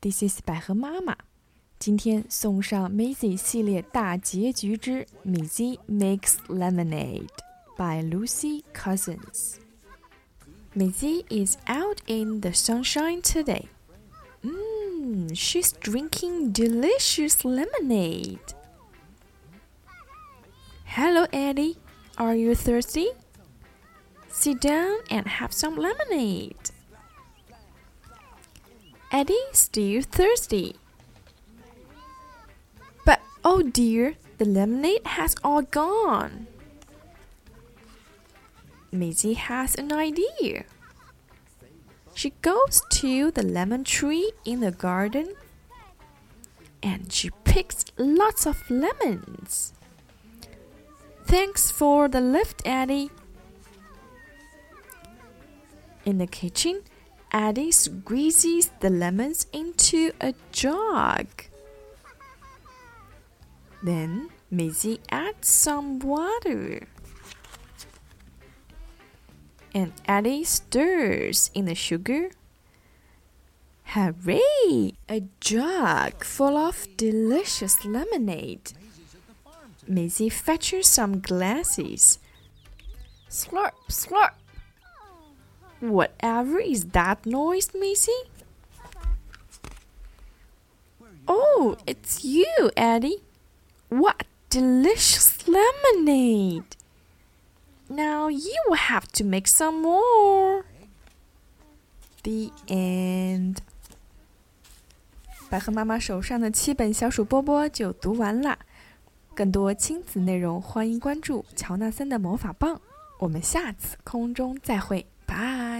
This is 百合妈妈。今天送上 Maisie 系列大结局之 Maisie Makes Lemonade by Lucy Cousins. Maisie is out in the sunshine today. Mmm, she's drinking delicious lemonade. Hello, Eddie. Are you thirsty? Sit down and have some lemonade. Eddie, still thirsty. But oh dear, the lemonade has all gone. Maisy has an idea. She goes to the lemon tree in the garden and she picks lots of lemons. Thanks for the lift, Eddie. In the kitchen, Eddie squeezes the lemons into a jug. Then Maisy adds some water. And Eddie stirs in the sugar. Hooray! A jug full of delicious lemonade. Maisy fetches some glasses. Slurp, slurp. Whatever is that noise, Maisie? Oh, it's you, Eddie. What delicious lemonade! Now you will have to make some more. The end. 百合妈妈手上的七本小鼠波波就读完啦。更多亲子内容，欢迎关注乔纳森的魔法棒。我们下次空中再会， Bye.